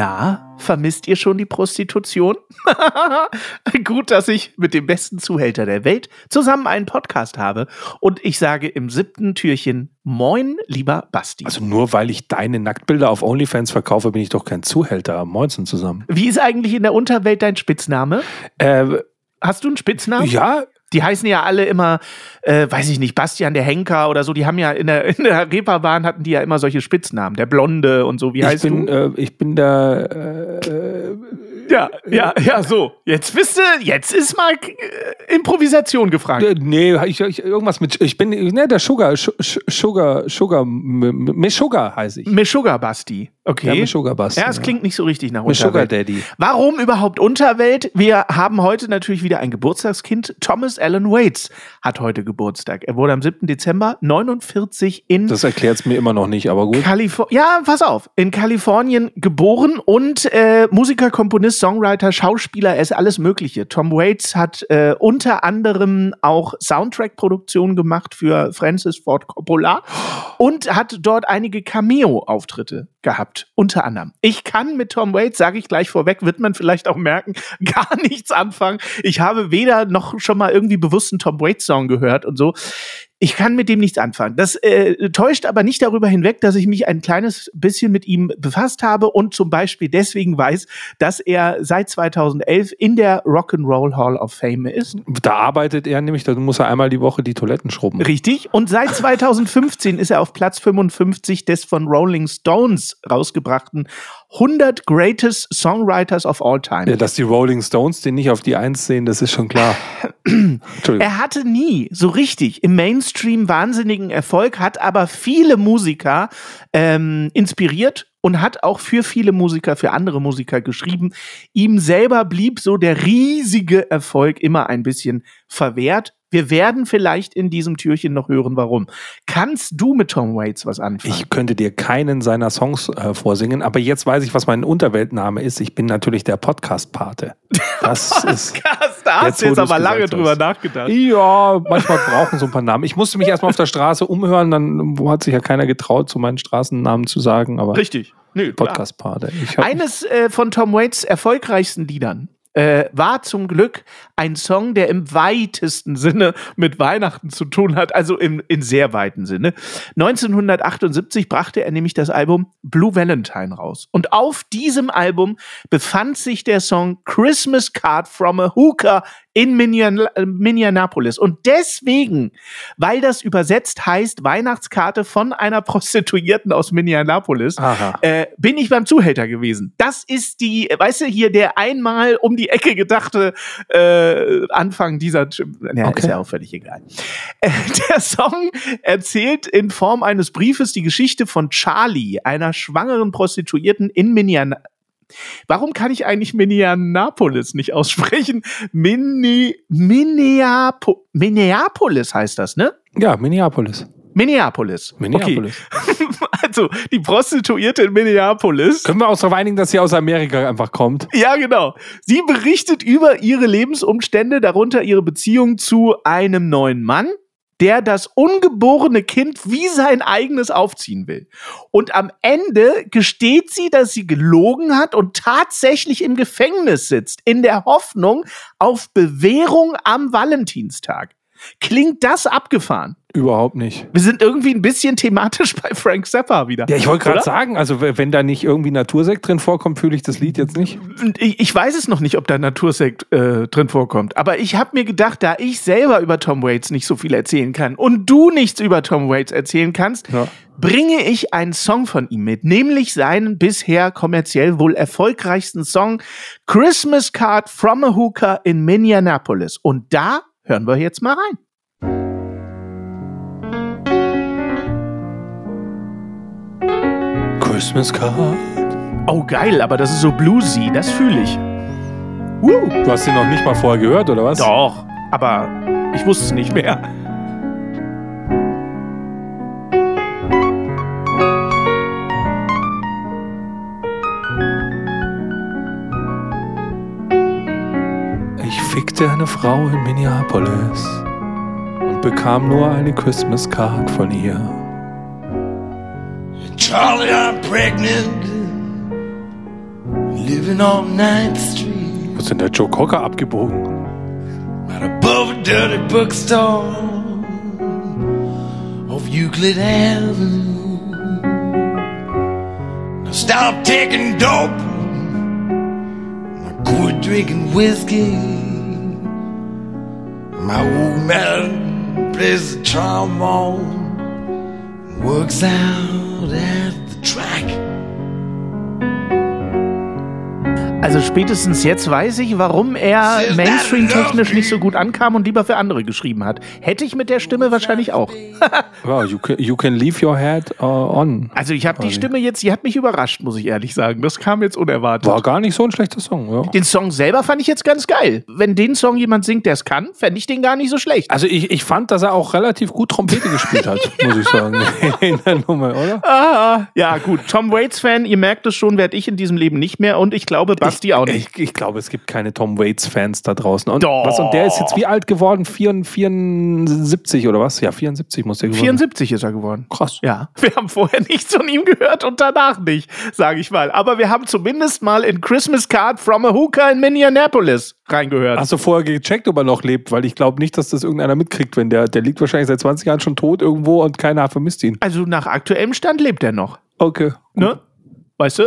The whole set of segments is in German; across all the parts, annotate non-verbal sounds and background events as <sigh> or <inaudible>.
Na, vermisst ihr schon die Prostitution? <laughs> Gut, dass ich mit dem besten Zuhälter der Welt zusammen einen Podcast habe. Und ich sage im siebten Türchen Moin, lieber Basti. Also nur weil ich deine Nacktbilder auf OnlyFans verkaufe, bin ich doch kein Zuhälter. Moinsen zusammen. Wie ist eigentlich in der Unterwelt dein Spitzname? Äh, Hast du einen Spitznamen? ja, Die heißen ja alle immer, äh, weiß ich nicht, Bastian der Henker oder so. Die haben ja in der, in der Reeperbahn hatten die ja immer solche Spitznamen. Der Blonde und so. Wie ich heißt bin, du? äh, ich bin der. Äh, ja, ja, ja, so. Jetzt wisst ihr, jetzt ist mal äh, Improvisation gefragt. äh, nee, ich, ich, irgendwas mit. Ich bin ne, der Sugar, Sugar, Sugar, Meshuggah heiße ich. Meshuggah Basti. Okay. Ja, Basti. Ja, es klingt nicht so richtig nach Unterwelt. Daddy. Warum überhaupt Unterwelt? Wir haben heute natürlich wieder ein Geburtstagskind. Thomas Allen Waits hat heute Geburtstag. Er wurde am 7. Dezember 49 in Das erklärt es mir immer noch nicht, aber gut. Kalifornien. Ja, pass auf. In Kalifornien geboren und äh, Musiker, Komponist, Songwriter, Schauspieler, er ist alles Mögliche. Tom Waits hat äh, unter anderem auch Soundtrack-Produktionen gemacht für Francis Ford Coppola und hat dort einige Cameo-Auftritte gehabt, unter anderem. Ich kann mit Tom Waits, sage ich gleich vorweg, wird man vielleicht auch merken, <laughs> gar nichts anfangen. Ich habe weder noch schon mal irgendwie bewusst einen Tom Waits-Song gehört und so. Ich kann mit dem nichts anfangen. Das äh, täuscht aber nicht darüber hinweg, dass ich mich ein kleines bisschen mit ihm befasst habe und zum Beispiel deswegen weiß, dass er seit 2011 in der Rock'n'Roll Hall of Fame ist. Da arbeitet er nämlich, da muss er einmal die Woche die Toiletten schrubben. Richtig. Und seit 2015 ist er auf Platz 55 des von Rolling Stones rausgebrachten 100 Greatest Songwriters of All Time. Ja, dass die Rolling Stones den nicht auf die Eins sehen, das ist schon klar. <clears throat> Er hatte nie so richtig im Mainstream wahnsinnigen Erfolg, hat aber viele Musiker ähm, inspiriert und hat auch für viele Musiker, für andere Musiker geschrieben. Ihm selber blieb so der riesige Erfolg immer ein bisschen verwehrt. Wir werden vielleicht in diesem Türchen noch hören, warum. Kannst du mit Tom Waits was anfangen? Ich könnte dir keinen seiner Songs äh, vorsingen, aber jetzt weiß ich, was mein Unterweltname ist. Ich bin natürlich der Podcast-Pate. Das <laughs> ist. da Jetzt, wo du's gesagt hast. nachgedacht. Ja, manchmal brauchen so ein paar Namen. Ich musste mich erstmal auf der Straße umhören, dann hat sich ja keiner getraut, so meinen Straßennamen zu sagen, aber Richtig. Nö. Podcast-Pate. Eines äh, von Tom Waits erfolgreichsten Liedern äh, war zum Glück ein Song, der im weitesten Sinne mit Weihnachten zu tun hat, also im in sehr weiten Sinne. 1978 brachte er nämlich das Album Blue Valentine raus. Und auf diesem Album befand sich der Song Christmas Card from a Hooker in Minian äh, Minneapolis. Und deswegen, weil das übersetzt heißt Weihnachtskarte von einer <laughs> Prostituierten aus Minneapolis, äh, bin ich beim Zuhälter gewesen. Das ist die, weißt du, hier der einmal um die Ecke gedachte äh, Anfang dieser, ja, Okay. ist ja auch völlig egal. Äh, der Song erzählt in Form eines Briefes die Geschichte von Charlie, einer schwangeren Prostituierten in Minneapolis. Warum kann ich eigentlich Minneapolis nicht aussprechen? Minne, Minneapo, Minneapolis heißt das, ne? Ja, Minneapolis. Minneapolis. Minneapolis. Okay. <laughs> Also, die Prostituierte in Minneapolis. Können wir uns darauf einigen, dass sie aus Amerika einfach kommt? Ja, genau. Sie berichtet über ihre Lebensumstände, darunter ihre Beziehung zu einem neuen Mann, der das ungeborene Kind wie sein eigenes aufziehen will. Und am Ende gesteht sie, dass sie gelogen hat und tatsächlich im Gefängnis sitzt, in der Hoffnung auf Bewährung am Valentinstag. Klingt das abgefahren? Überhaupt nicht. Wir sind irgendwie ein bisschen thematisch bei Frank Zappa wieder. Ja, ich wollte gerade sagen, also wenn da nicht irgendwie Natursekt drin vorkommt, fühle ich das Lied jetzt nicht. Ich, ich weiß es noch nicht, ob da Natursekt äh, drin vorkommt. Aber ich habe mir gedacht, da ich selber über Tom Waits nicht so viel erzählen kann und du nichts über Tom Waits erzählen kannst, Ja. bringe ich einen Song von ihm mit, nämlich seinen bisher kommerziell wohl erfolgreichsten Song Christmas Card from a Hooker in Minneapolis. Und da hören wir jetzt mal rein. Christmas card. Oh, geil, aber das ist so bluesy, das fühle ich. Woo. Du hast den noch nicht mal vorher gehört, oder was? Doch, aber ich wusste es nicht mehr. Ich fickte eine Frau in Minneapolis und bekam nur eine Christmas card von ihr. Charlie, I'm pregnant. Living on 9th Street. Wo ist denn der Joe Cocker abgebogen? Right above a dirty bookstore. Off Euclid Avenue. Now stop taking dope. Quit drinking whiskey. My old man plays the trombone. Works out at the track. Also spätestens jetzt weiß ich, warum er Mainstream-technisch nicht so gut ankam und lieber für andere geschrieben hat. Hätte ich mit der Stimme wahrscheinlich auch. <laughs> Wow, you can, you can leave your head uh, on. Also ich habe die. Stimme jetzt, die hat mich überrascht, muss ich ehrlich sagen. Das kam jetzt unerwartet. War gar nicht so ein schlechter Song, ja. Den Song selber fand ich jetzt ganz geil. Wenn den Song jemand singt, der es kann, fände ich den gar nicht so schlecht. Also ich, ich fand, dass er auch relativ gut Trompete gespielt hat, <laughs> muss ich sagen. <laughs> In der Nummer, oder? Ah, ja, gut. Tom Waits-Fan, ihr merkt es schon, werde ich in diesem Leben nicht mehr und ich glaube, Basti auch nicht. Ich, ich glaube, es gibt keine Tom Waits-Fans da draußen. Und, Doch. was, und der ist jetzt wie alt geworden? 74, 74 oder was? Ja, 74 muss der geworden 74 ist er geworden. Krass. Ja, wir haben vorher nichts von ihm gehört und danach nicht, sage ich mal. Aber wir haben zumindest mal in Christmas Card from a Hooker in Minneapolis reingehört. Hast du vorher gecheckt, ob er noch lebt? Weil ich glaube nicht, dass das irgendeiner mitkriegt, wenn der, der liegt wahrscheinlich seit 20 Jahren schon tot irgendwo und keiner vermisst ihn. Also nach aktuellem Stand lebt er noch. Okay. Ne? Weißt du?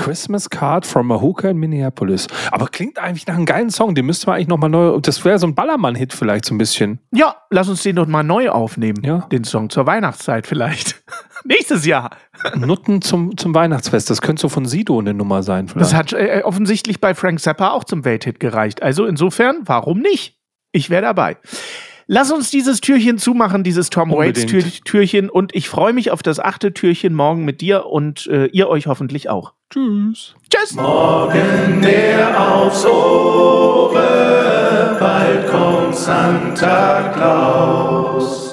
Christmas Card from a Hooker in Minneapolis. Aber klingt eigentlich nach einem geilen Song. Den müssten wir eigentlich nochmal neu. Das wäre so ein Ballermann-Hit vielleicht so ein bisschen. Ja, lass uns den doch mal neu aufnehmen. Ja. Den Song zur Weihnachtszeit vielleicht. <laughs> Nächstes Jahr. <laughs> Nutten zum, zum Weihnachtsfest. Das könnte so von Sido eine Nummer sein. Vielleicht. Das hat äh, offensichtlich bei Frank Zappa auch zum Welthit gereicht. Also insofern, warum nicht? Ich wäre dabei. Lass uns dieses Türchen zumachen, dieses Tom Waits. Türchen. Und ich freue mich auf das achte Türchen morgen mit dir und äh, ihr euch hoffentlich auch. Tschüss. Tschüss! Morgen der aufs Ohre, bald kommt Santa Claus.